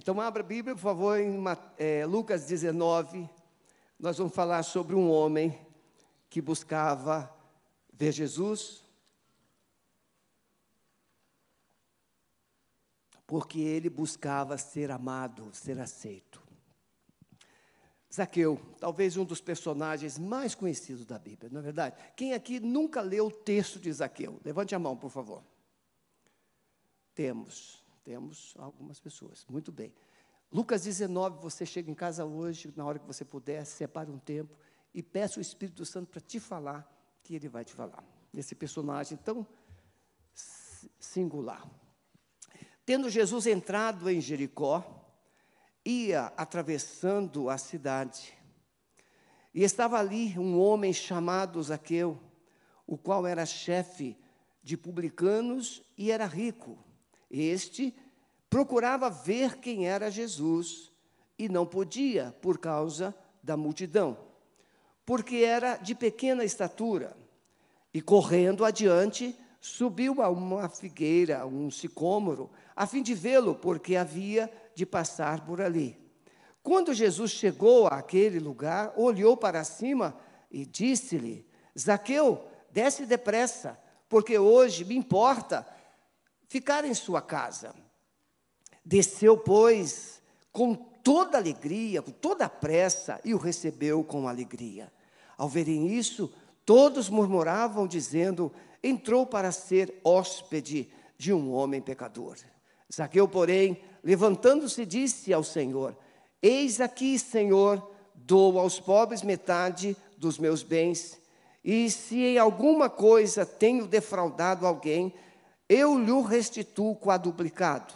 Então, abra a Bíblia, por favor, em é, Lucas 19. Nós vamos falar sobre um homem que buscava ver Jesus, porque ele buscava ser amado, ser aceito. Zaqueu, talvez um dos personagens mais conhecidos da Bíblia, não é verdade? Quem aqui nunca leu o texto de Zaqueu? Levante a mão, por favor. Temos. Temos algumas pessoas. Muito bem. Lucas 19, você chega em casa hoje, na hora que você puder, separe um tempo e peça o Espírito Santo para te falar, que ele vai te falar. Esse personagem tão singular. Tendo Jesus entrado em Jericó, ia atravessando a cidade. E estava ali um homem chamado Zaqueu, o qual era chefe de publicanos e era rico. Este procurava ver quem era Jesus e não podia por causa da multidão, porque era de pequena estatura. E correndo adiante, subiu a uma figueira, um sicômoro, a fim de vê-lo, porque havia de passar por ali. Quando Jesus chegou àquele lugar, olhou para cima e disse-lhe: Zaqueu, desce depressa, porque hoje me importa ficar em sua casa. Desceu, pois, com toda alegria, com toda pressa, e o recebeu com alegria. Ao verem isso, todos murmuravam, dizendo: entrou para ser hóspede de um homem pecador. Zaqueu, porém, levantando-se, disse ao Senhor: Eis aqui, Senhor, dou aos pobres metade dos meus bens, e se em alguma coisa tenho defraudado alguém, eu lhe restituo quadruplicado.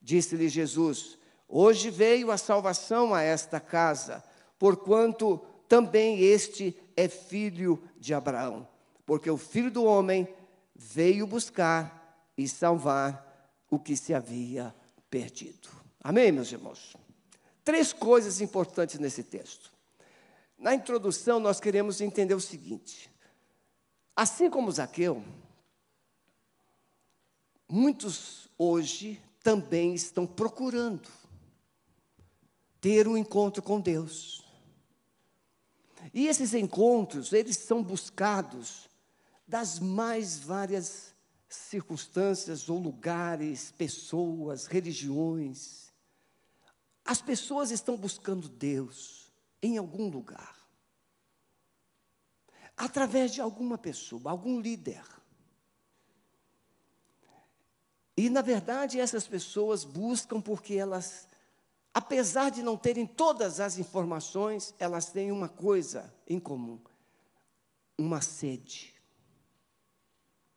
Disse-lhe Jesus: Hoje veio a salvação a esta casa, porquanto também este é filho de Abraão. Porque o filho do homem veio buscar e salvar o que se havia perdido. Amém, meus irmãos? Três coisas importantes nesse texto. Na introdução, nós queremos entender o seguinte: assim como Zaqueu, Muitos hoje também estão procurando ter um encontro com Deus. E esses encontros, eles são buscados das mais várias circunstâncias ou lugares, pessoas, religiões. As pessoas estão buscando Deus em algum lugar. Através de alguma pessoa, algum líder. E, na verdade, essas pessoas buscam porque elas, apesar de não terem todas as informações, elas têm uma coisa em comum: uma sede.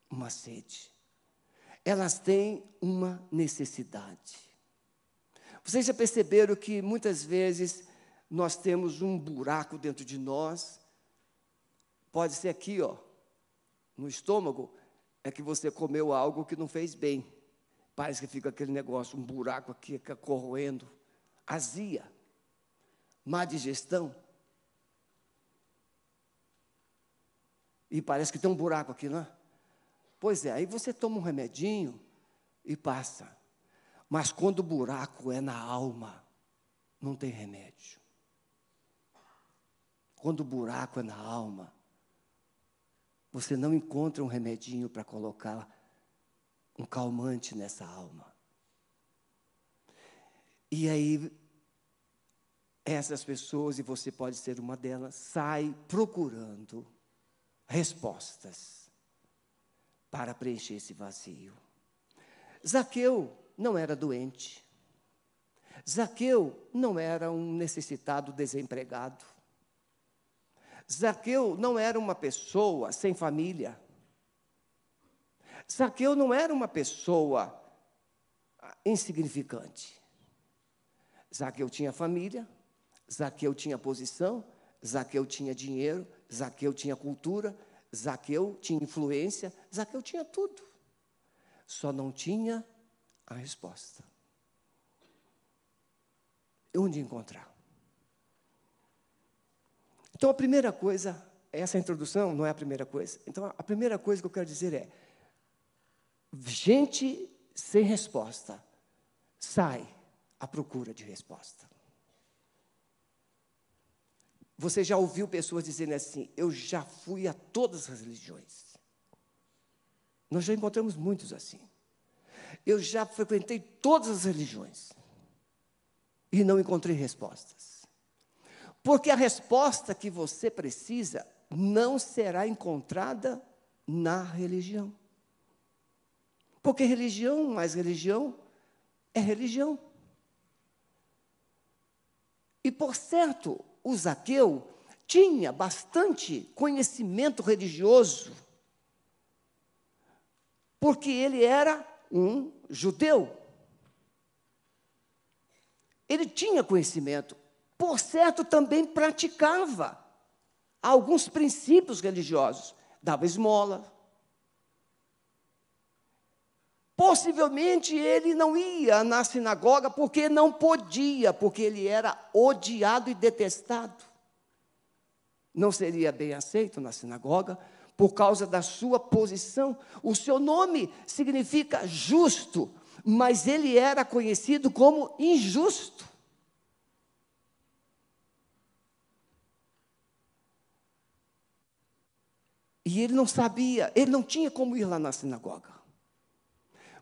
Uma sede. Elas têm uma necessidade. Vocês já perceberam que muitas vezes nós temos um buraco dentro de nós, pode ser aqui, ó, no estômago, é que você comeu algo que não fez bem. Parece que fica aquele negócio, um buraco aqui, fica corroendo, azia, má digestão. E parece que tem um buraco aqui, não é? Pois é, aí você toma um remedinho e passa. Mas quando o buraco é na alma, não tem remédio. Quando o buraco é na alma, você não encontra um remedinho para colocar um calmante nessa alma. E aí, essas pessoas, e você pode ser uma delas, sai procurando respostas para preencher esse vazio. Zaqueu não era doente. Zaqueu não era um necessitado desempregado. Zaqueu não era uma pessoa sem família. Zaqueu não era uma pessoa insignificante. Zaqueu tinha família, Zaqueu tinha posição, Zaqueu tinha dinheiro, Zaqueu tinha cultura, Zaqueu tinha influência, Zaqueu tinha tudo. Só não tinha a resposta. Onde encontrar? Então, a primeira coisa, essa introdução não é a primeira coisa. Então, a primeira coisa que eu quero dizer é: gente sem resposta sai à procura de resposta. Você já ouviu pessoas dizendo assim: Eu já fui a todas as religiões. Nós já encontramos muitos assim. Eu já frequentei todas as religiões e não encontrei respostas. Porque a resposta que você precisa não será encontrada na religião. Porque religião mais religião é religião. E por certo, o Zaqueu tinha bastante conhecimento religioso, porque ele era um judeu. Ele tinha conhecimento, por certo, também praticava alguns princípios religiosos, dava esmola. Possivelmente ele não ia na sinagoga porque não podia, porque ele era odiado e detestado. Não seria bem aceito na sinagoga por causa da sua posição. O seu nome significa justo, mas ele era conhecido como injusto. E ele não sabia, ele não tinha como ir lá na sinagoga.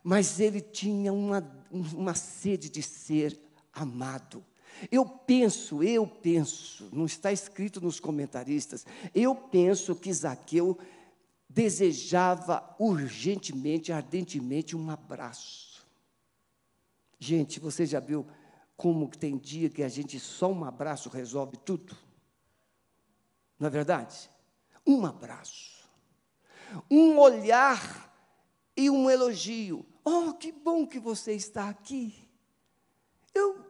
Mas ele tinha uma, uma sede de ser amado. Eu penso, eu penso, não está escrito nos comentaristas, eu penso que Zaqueu desejava urgentemente, ardentemente um abraço. Gente, você já viu como tem dia que a gente só um abraço resolve tudo? Não é verdade? Um abraço. Um olhar e um elogio. Oh, que bom que você está aqui. Eu,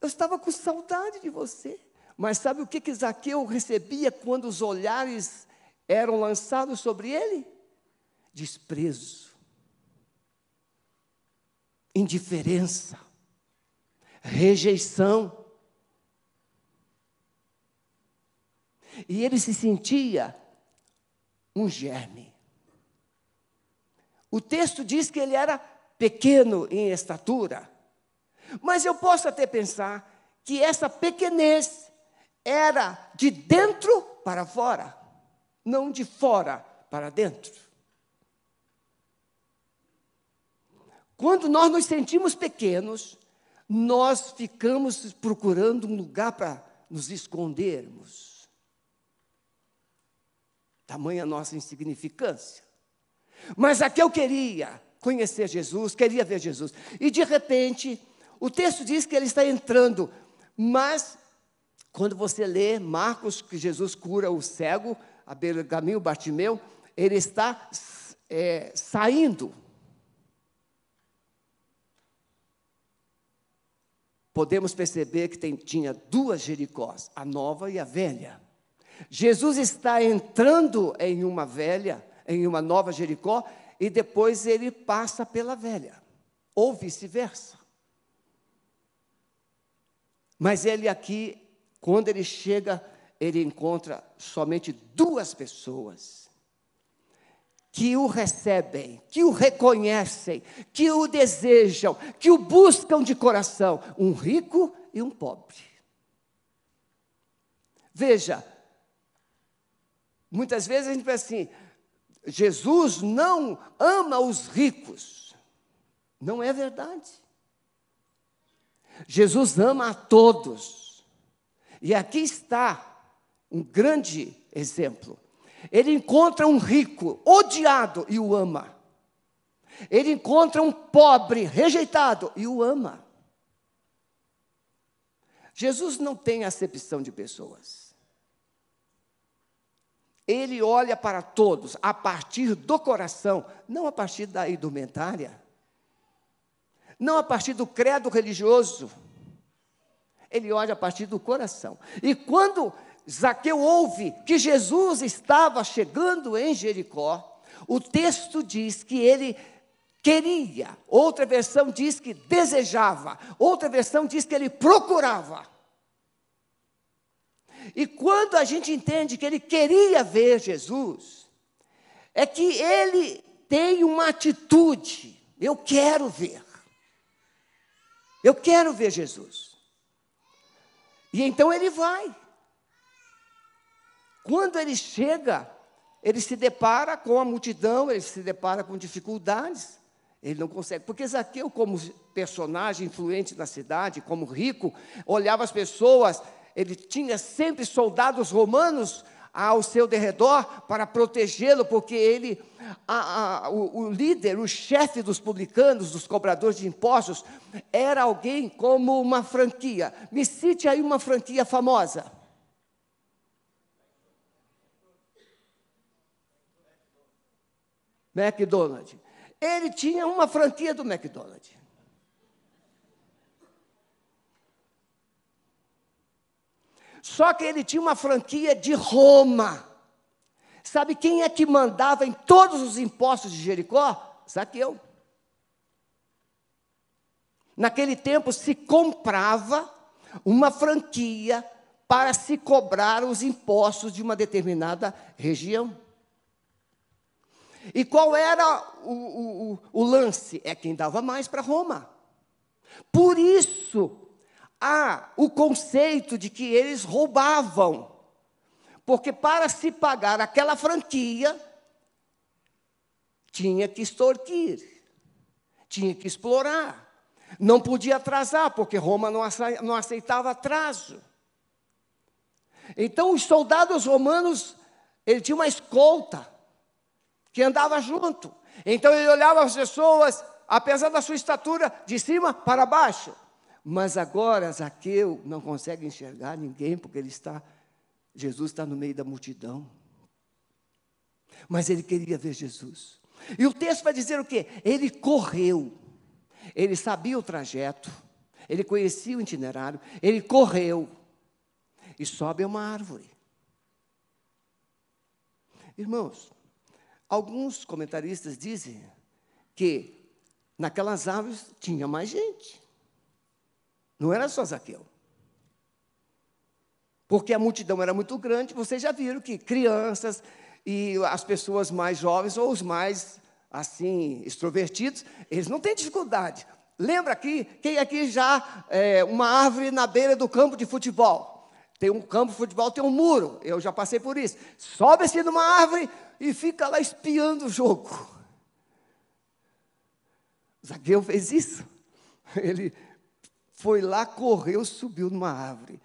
eu estava com saudade de você. Mas sabe o que, que Zaqueu recebia quando os olhares eram lançados sobre ele? Desprezo, indiferença, rejeição. E ele se sentia um germe. O texto diz que ele era pequeno em estatura. Mas eu posso até pensar que essa pequenez era de dentro para fora, não de fora para dentro. Quando nós nos sentimos pequenos, nós ficamos procurando um lugar para nos escondermos. Tamanha nossa insignificância. Mas aqui eu queria conhecer Jesus, queria ver Jesus. E de repente, o texto diz que ele está entrando, mas quando você lê Marcos, que Jesus cura o cego, a beira do Bartimeu, ele está é, saindo. Podemos perceber que tem, tinha duas Jericós, a nova e a velha. Jesus está entrando em uma velha, em uma nova Jericó, e depois ele passa pela velha, ou vice-versa. Mas ele aqui, quando ele chega, ele encontra somente duas pessoas que o recebem, que o reconhecem, que o desejam, que o buscam de coração: um rico e um pobre. Veja, muitas vezes a gente pensa assim: Jesus não ama os ricos. Não é verdade. Jesus ama a todos. E aqui está um grande exemplo. Ele encontra um rico odiado e o ama. Ele encontra um pobre rejeitado e o ama. Jesus não tem acepção de pessoas. Ele olha para todos a partir do coração, não a partir da indumentária, não a partir do credo religioso. Ele olha a partir do coração. E quando Zaqueu ouve que Jesus estava chegando em Jericó, o texto diz que ele queria, outra versão diz que desejava, outra versão diz que ele procurava. E quando a gente entende que ele queria ver Jesus, é que ele tem uma atitude, eu quero ver. Eu quero ver Jesus. E então ele vai. Quando ele chega, ele se depara com a multidão, ele se depara com dificuldades. Ele não consegue, porque Zaqueu, como personagem influente na cidade, como rico, olhava as pessoas, ele tinha sempre soldados romanos ao seu derredor para protegê-lo, porque ele, a, a, o, o líder, o chefe dos publicanos, dos cobradores de impostos, era alguém como uma franquia. Me cite aí uma franquia famosa. McDonald's. Ele tinha uma franquia do McDonald's. Só que ele tinha uma franquia de Roma. Sabe quem é que mandava em todos os impostos de Jericó? Zaqueu. Naquele tempo se comprava uma franquia para se cobrar os impostos de uma determinada região. E qual era o, o, o lance? É quem dava mais para Roma. Por isso, há o conceito de que eles roubavam. Porque para se pagar aquela franquia, tinha que extorquir, tinha que explorar. Não podia atrasar, porque Roma não aceitava atraso. Então, os soldados romanos, ele tinha uma escolta que andava junto. Então ele olhava as pessoas, apesar da sua estatura, de cima para baixo. Mas agora Zaqueu não consegue enxergar ninguém, porque ele está, Jesus está no meio da multidão. Mas ele queria ver Jesus. E o texto vai dizer o quê? Ele correu. Ele sabia o trajeto, ele conhecia o itinerário, ele correu e sobe uma árvore. Irmãos, Alguns comentaristas dizem que naquelas árvores tinha mais gente. Não era só Zaqueu. Porque a multidão era muito grande, vocês já viram que crianças e as pessoas mais jovens ou os mais assim extrovertidos, eles não têm dificuldade. Lembra aqui, quem aqui já é, uma árvore na beira do campo de futebol? Tem um campo de futebol, tem um muro. Eu já passei por isso. Sobe-se numa árvore, e fica lá espiando o jogo. Zaqueu fez isso. Ele foi lá, correu, subiu numa árvore.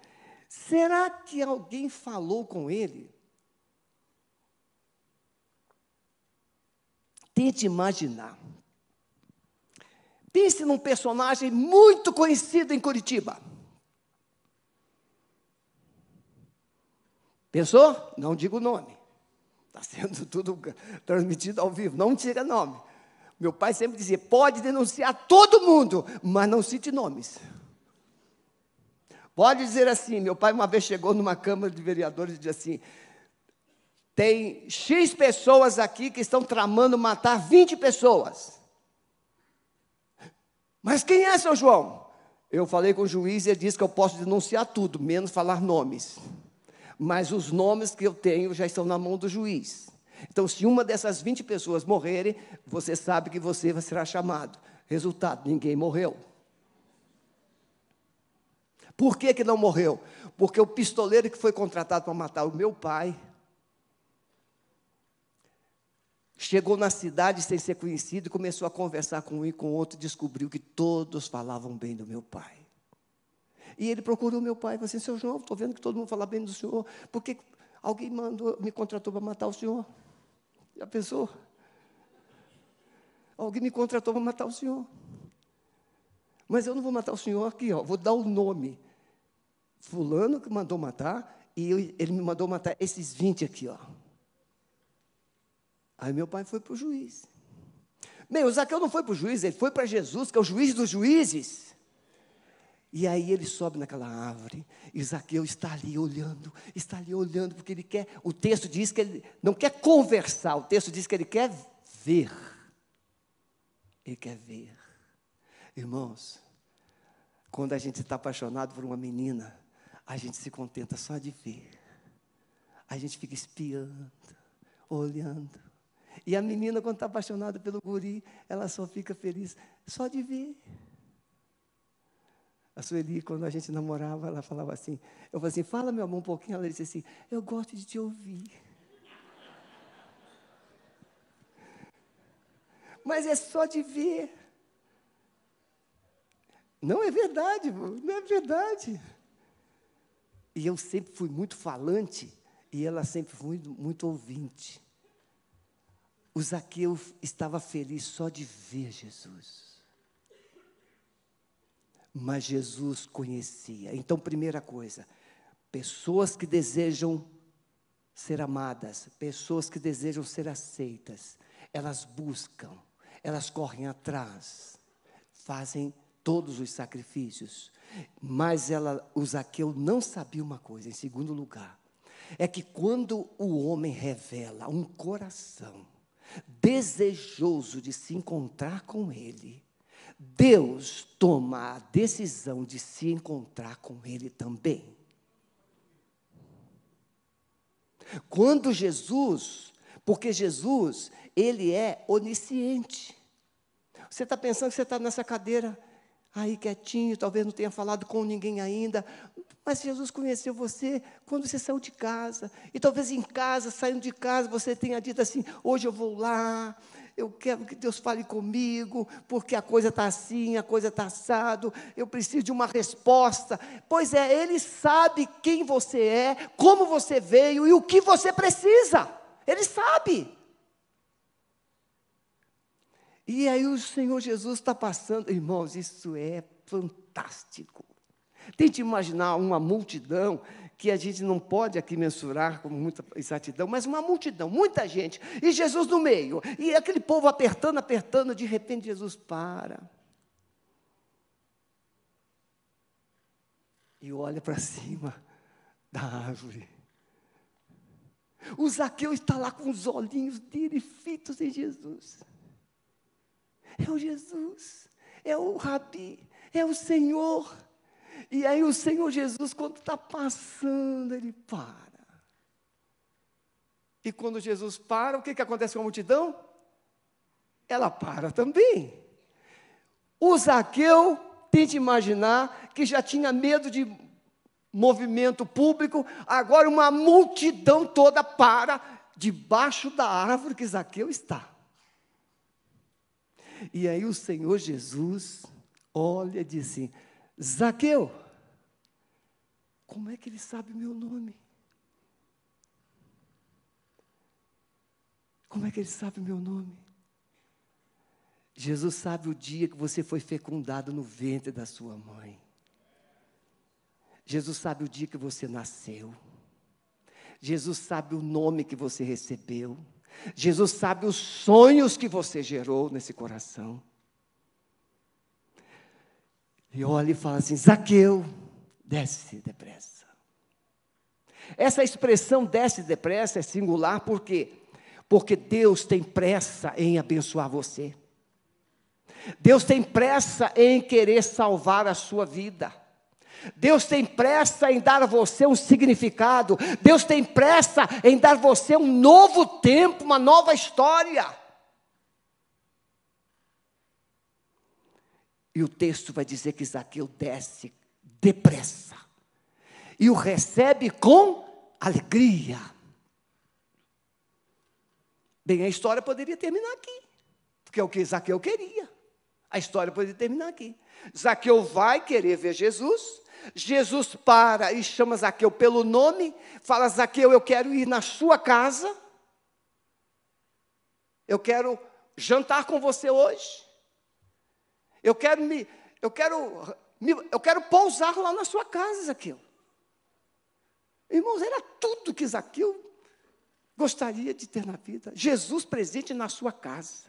Será que alguém falou com ele? Tente imaginar. Pense num personagem muito conhecido em Curitiba. Pensou? Não digo o nome. Está sendo tudo transmitido ao vivo. Não tira nome. Meu pai sempre dizia: pode denunciar todo mundo, mas não cite nomes. Pode dizer assim: meu pai uma vez chegou numa Câmara de Vereadores e disse assim: tem X pessoas aqui que estão tramando matar 20 pessoas. Mas quem é, seu João? Eu falei com o juiz e ele disse que eu posso denunciar tudo, menos falar nomes mas os nomes que eu tenho já estão na mão do juiz. Então, se uma dessas 20 pessoas morrerem, você sabe que você será chamado. Resultado: ninguém morreu. Por que, que não morreu? Porque o pistoleiro que foi contratado para matar o meu pai chegou na cidade sem ser conhecido e começou a conversar com um e com outro descobriu que todos falavam bem do meu pai. E ele procurou meu pai e falou assim: Seu João, estou vendo que todo mundo fala bem do senhor, porque alguém mandou, me contratou para matar o senhor. Já pensou? Alguém me contratou para matar o senhor. Mas eu não vou matar o senhor aqui, ó, vou dar o nome. Fulano que mandou matar, e eu, ele me mandou matar esses 20 aqui, ó. Aí meu pai foi para o juiz. Bem, o Zaqueu não foi para o juiz, ele foi para Jesus, que é o juiz dos juízes. E aí ele sobe naquela árvore, e Zaqueu está ali olhando, está ali olhando, porque ele quer, o texto diz que ele não quer conversar, o texto diz que ele quer ver. Ele quer ver. Irmãos, quando a gente está apaixonado por uma menina, a gente se contenta só de ver. A gente fica espiando, olhando. E a menina, quando está apaixonada pelo guri, ela só fica feliz só de ver. A Sueli, quando a gente namorava, ela falava assim, eu falava assim, fala meu amor um pouquinho, ela disse assim, eu gosto de te ouvir. Mas é só de ver. Não é verdade, não é verdade. E eu sempre fui muito falante e ela sempre foi muito, muito ouvinte. O Zaqueu estava feliz só de ver Jesus. Mas Jesus conhecia. Então, primeira coisa, pessoas que desejam ser amadas, pessoas que desejam ser aceitas, elas buscam, elas correm atrás, fazem todos os sacrifícios. Mas ela, o Zaqueu não sabia uma coisa, em segundo lugar, é que quando o homem revela um coração desejoso de se encontrar com ele, Deus toma a decisão de se encontrar com ele também. Quando Jesus, porque Jesus, ele é onisciente. Você está pensando que você está nessa cadeira aí quietinho, talvez não tenha falado com ninguém ainda, mas Jesus conheceu você quando você saiu de casa. E talvez em casa, saindo de casa, você tenha dito assim: hoje eu vou lá, eu quero que Deus fale comigo, porque a coisa está assim, a coisa está assado, eu preciso de uma resposta. Pois é, Ele sabe quem você é, como você veio e o que você precisa. Ele sabe. E aí o Senhor Jesus está passando, irmãos, isso é fantástico. Tente imaginar uma multidão que a gente não pode aqui mensurar com muita exatidão, mas uma multidão, muita gente, e Jesus no meio, e aquele povo apertando, apertando, de repente Jesus para. E olha para cima da árvore. O Zaqueu está lá com os olhinhos dele fitos em Jesus. É o Jesus, é o Rabi, é o Senhor. E aí o Senhor Jesus, quando está passando, ele para. E quando Jesus para, o que, que acontece com a multidão? Ela para também. O Zaqueu, tente imaginar, que já tinha medo de movimento público, agora uma multidão toda para debaixo da árvore que Zaqueu está. E aí o Senhor Jesus olha e diz assim: Zaqueu, como é que ele sabe o meu nome? Como é que ele sabe o meu nome? Jesus sabe o dia que você foi fecundado no ventre da sua mãe. Jesus sabe o dia que você nasceu. Jesus sabe o nome que você recebeu. Jesus sabe os sonhos que você gerou nesse coração. E olha e fala assim: Zaqueu, desce depressa. Essa expressão desce depressa é singular por quê? Porque Deus tem pressa em abençoar você. Deus tem pressa em querer salvar a sua vida. Deus tem pressa em dar a você um significado. Deus tem pressa em dar a você um novo tempo, uma nova história. E o texto vai dizer que Zaqueu desce depressa e o recebe com alegria. Bem, a história poderia terminar aqui, porque é o que Zaqueu queria. A história poderia terminar aqui. Zaqueu vai querer ver Jesus, Jesus para e chama Zaqueu pelo nome, fala: Zaqueu, eu quero ir na sua casa, eu quero jantar com você hoje, eu quero me, eu quero, me, eu quero pousar lá na sua casa, Zaqueu. Irmãos, era tudo que Zaqueu gostaria de ter na vida. Jesus presente na sua casa.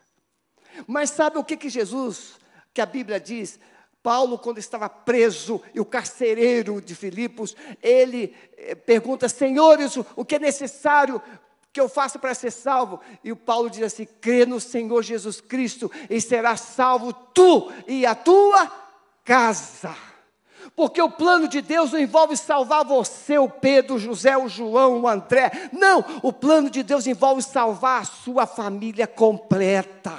Mas sabe o que, que Jesus, que a Bíblia diz? Paulo, quando estava preso, e o carcereiro de Filipos, ele eh, pergunta: Senhores, o que é necessário que eu faça para ser salvo? E o Paulo diz assim: crê no Senhor Jesus Cristo e será salvo tu e a tua casa. Porque o plano de Deus não envolve salvar você, o Pedro, o José, o João, o André. Não, o plano de Deus envolve salvar a sua família completa.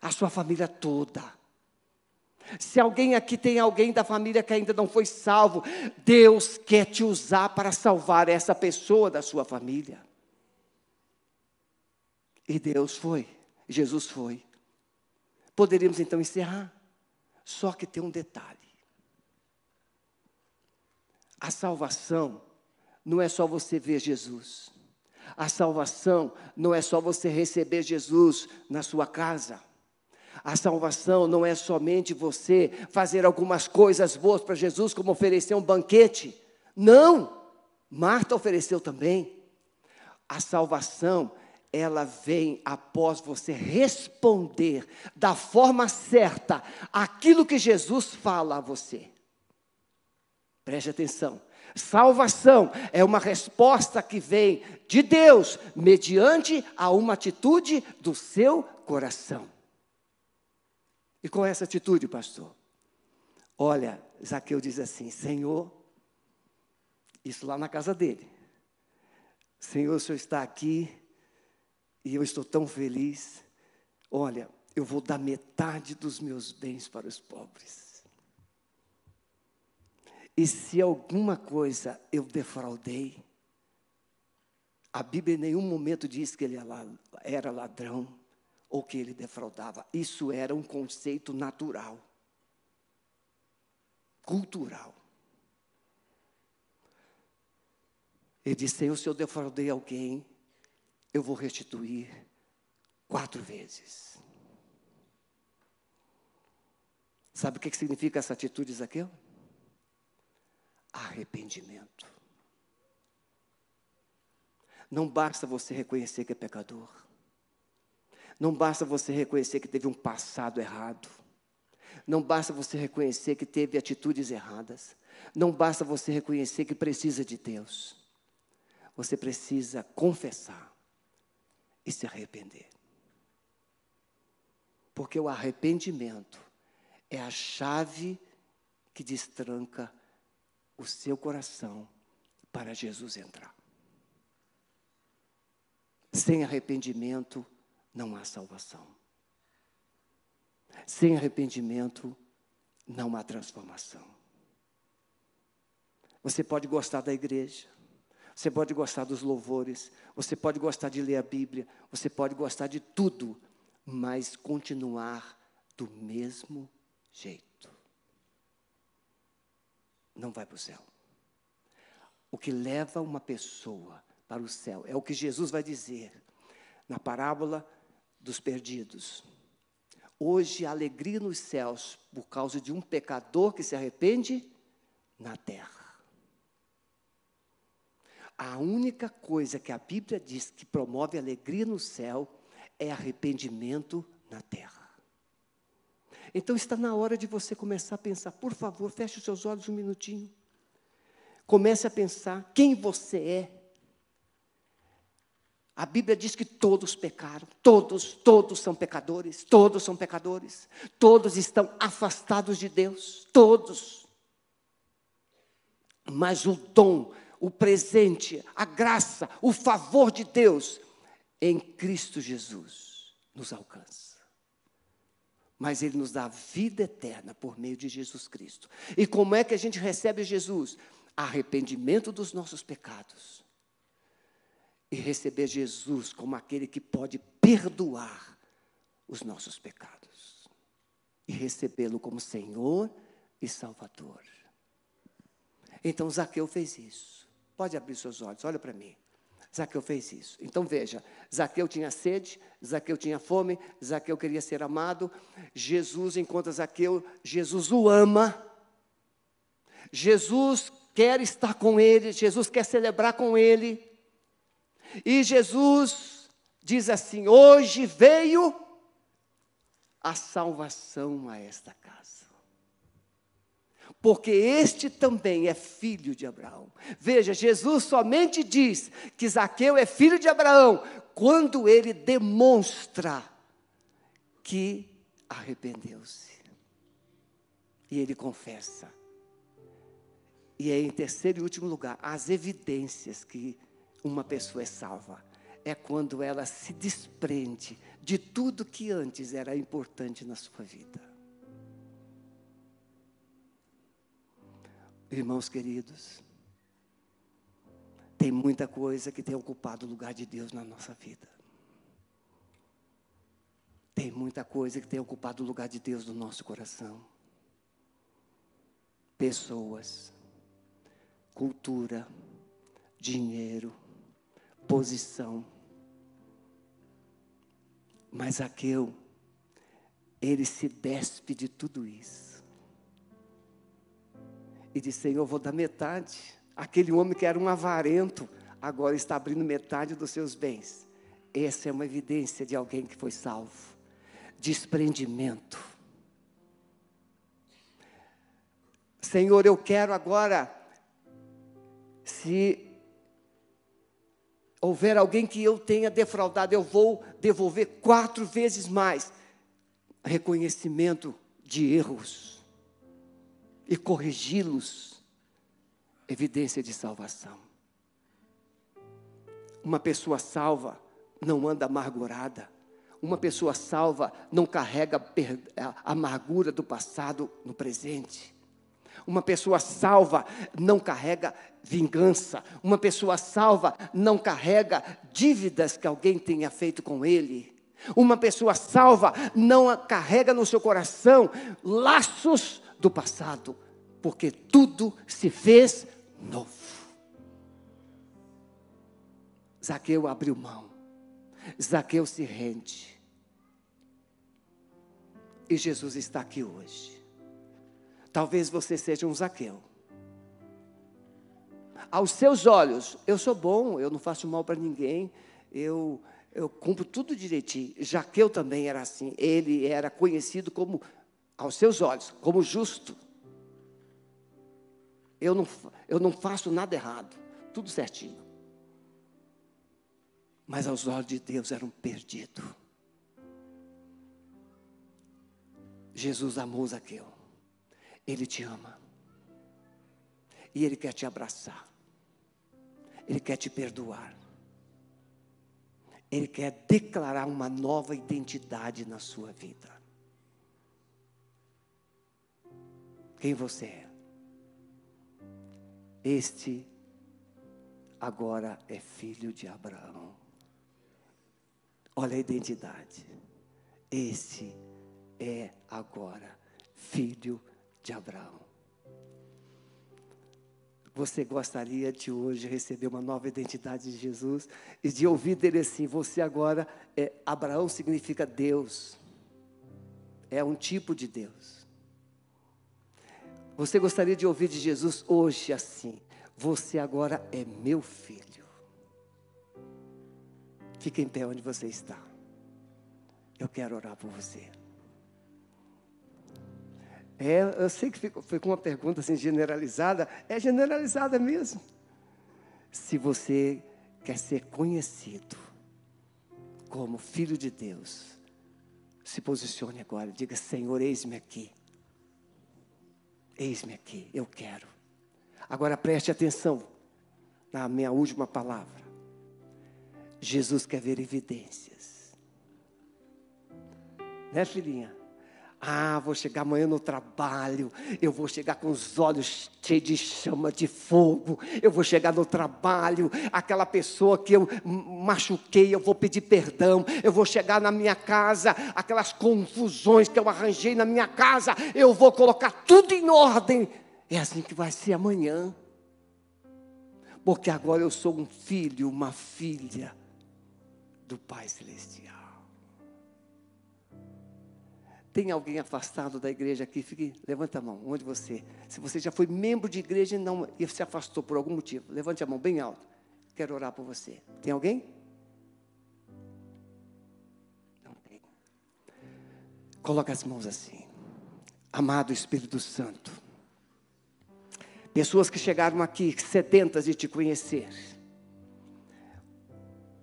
A sua família toda. Se alguém aqui tem alguém da família que ainda não foi salvo, Deus quer te usar para salvar essa pessoa da sua família. E Deus foi, Jesus foi. Poderíamos então encerrar. Só que tem um detalhe. A salvação não é só você ver Jesus. A salvação não é só você receber Jesus na sua casa. A salvação não é somente você fazer algumas coisas boas para Jesus, como oferecer um banquete. Não! Marta ofereceu também. A salvação, ela vem após você responder da forma certa aquilo que Jesus fala a você. Preste atenção. Salvação é uma resposta que vem de Deus mediante a uma atitude do seu coração. E qual é essa atitude, pastor? Olha, Zaqueu diz assim: Senhor, isso lá na casa dele. Senhor, o Senhor está aqui e eu estou tão feliz. Olha, eu vou dar metade dos meus bens para os pobres. E se alguma coisa eu defraudei, a Bíblia em nenhum momento diz que ele era ladrão ou que ele defraudava. Isso era um conceito natural, cultural. Ele disse: Senhor, se eu defraudei alguém, eu vou restituir quatro vezes. Sabe o que significa essa atitude, Zaqueu? Arrependimento. Não basta você reconhecer que é pecador. Não basta você reconhecer que teve um passado errado. Não basta você reconhecer que teve atitudes erradas. Não basta você reconhecer que precisa de Deus. Você precisa confessar e se arrepender. Porque o arrependimento é a chave que destranca o seu coração para Jesus entrar. Sem arrependimento, não há salvação. Sem arrependimento, não há transformação. Você pode gostar da igreja, você pode gostar dos louvores, você pode gostar de ler a Bíblia, você pode gostar de tudo, mas continuar do mesmo jeito. Não vai para o céu. O que leva uma pessoa para o céu é o que Jesus vai dizer na parábola dos perdidos. Hoje, alegria nos céus por causa de um pecador que se arrepende na terra. A única coisa que a Bíblia diz que promove alegria no céu é arrependimento na terra. Então está na hora de você começar a pensar, por favor, feche os seus olhos um minutinho. Comece a pensar quem você é a Bíblia diz que todos pecaram, todos, todos são pecadores, todos são pecadores, todos estão afastados de Deus, todos. Mas o dom, o presente, a graça, o favor de Deus em Cristo Jesus nos alcança. Mas Ele nos dá vida eterna por meio de Jesus Cristo. E como é que a gente recebe Jesus? Arrependimento dos nossos pecados e receber Jesus como aquele que pode perdoar os nossos pecados e recebê-lo como Senhor e Salvador. Então Zaqueu fez isso. Pode abrir seus olhos, olha para mim. Zaqueu fez isso. Então veja: Zaqueu tinha sede, Zaqueu tinha fome, Zaqueu queria ser amado. Jesus encontra Zaqueu, Jesus o ama. Jesus quer estar com ele, Jesus quer celebrar com ele. E Jesus diz assim: Hoje veio a salvação a esta casa. Porque este também é filho de Abraão. Veja, Jesus somente diz que Zaqueu é filho de Abraão quando ele demonstra que arrependeu-se. E ele confessa. E é em terceiro e último lugar, as evidências que uma pessoa é salva é quando ela se desprende de tudo que antes era importante na sua vida. Irmãos queridos, tem muita coisa que tem ocupado o lugar de Deus na nossa vida. Tem muita coisa que tem ocupado o lugar de Deus no nosso coração. Pessoas, cultura, dinheiro, posição. Mas Zaqueu, ele se despe de tudo isso. E diz: Senhor, eu vou dar metade. Aquele homem que era um avarento, agora está abrindo metade dos seus bens. Essa é uma evidência de alguém que foi salvo. Desprendimento. Senhor, eu quero agora, se houver alguém que eu tenha defraudado, eu vou devolver quatro vezes mais. Reconhecimento de erros e corrigi-los, evidência de salvação. Uma pessoa salva não anda amargurada. Uma pessoa salva não carrega a amargura do passado no presente. Uma pessoa salva não carrega vingança. Uma pessoa salva não carrega dívidas que alguém tenha feito com ele. Uma pessoa salva não carrega no seu coração laços do passado, porque tudo se fez novo. Zaqueu abriu mão. Zaqueu se rende. E Jesus está aqui hoje. Talvez você seja um Zaqueu. Aos seus olhos, eu sou bom, eu não faço mal para ninguém, eu, eu cumpro tudo direitinho. Zaqueu também era assim. Ele era conhecido como, aos seus olhos, como justo. Eu não, eu não faço nada errado, tudo certinho. Mas aos olhos de Deus era um perdido. Jesus amou Zaqueu. Ele te ama. E Ele quer te abraçar. Ele quer te perdoar. Ele quer declarar uma nova identidade na sua vida. Quem você é? Este agora é filho de Abraão. Olha a identidade. Esse é agora filho de Abraão. Você gostaria de hoje receber uma nova identidade de Jesus e de ouvir dele assim: você agora é Abraão significa Deus, é um tipo de Deus. Você gostaria de ouvir de Jesus hoje assim: você agora é meu filho. Fique em pé onde você está. Eu quero orar por você. É, eu sei que foi com uma pergunta assim generalizada, é generalizada mesmo. Se você quer ser conhecido como filho de Deus, se posicione agora, diga: Senhor, eis-me aqui. Eis-me aqui, eu quero. Agora preste atenção na minha última palavra. Jesus quer ver evidências. Né, filhinha? Ah, vou chegar amanhã no trabalho, eu vou chegar com os olhos cheios de chama de fogo, eu vou chegar no trabalho, aquela pessoa que eu machuquei, eu vou pedir perdão, eu vou chegar na minha casa, aquelas confusões que eu arranjei na minha casa, eu vou colocar tudo em ordem. É assim que vai ser amanhã, porque agora eu sou um filho, uma filha do Pai Celestial. Tem alguém afastado da igreja aqui? Fique, levanta a mão. Onde você? Se você já foi membro de igreja e não e se afastou por algum motivo, levante a mão bem alto. Quero orar por você. Tem alguém? Não tem. Coloca as mãos assim. Amado Espírito Santo. Pessoas que chegaram aqui sedentas de te conhecer,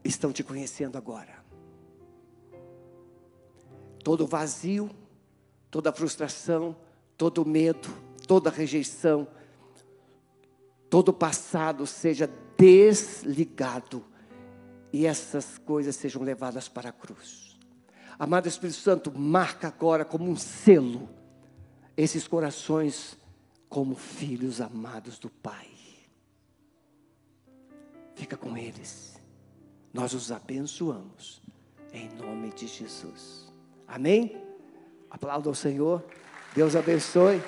estão te conhecendo agora todo vazio, toda frustração, todo medo, toda rejeição, todo passado seja desligado e essas coisas sejam levadas para a cruz. Amado Espírito Santo, marca agora como um selo esses corações como filhos amados do Pai. Fica com eles. Nós os abençoamos. Em nome de Jesus. Amém? Aplauda ao Senhor. Deus abençoe.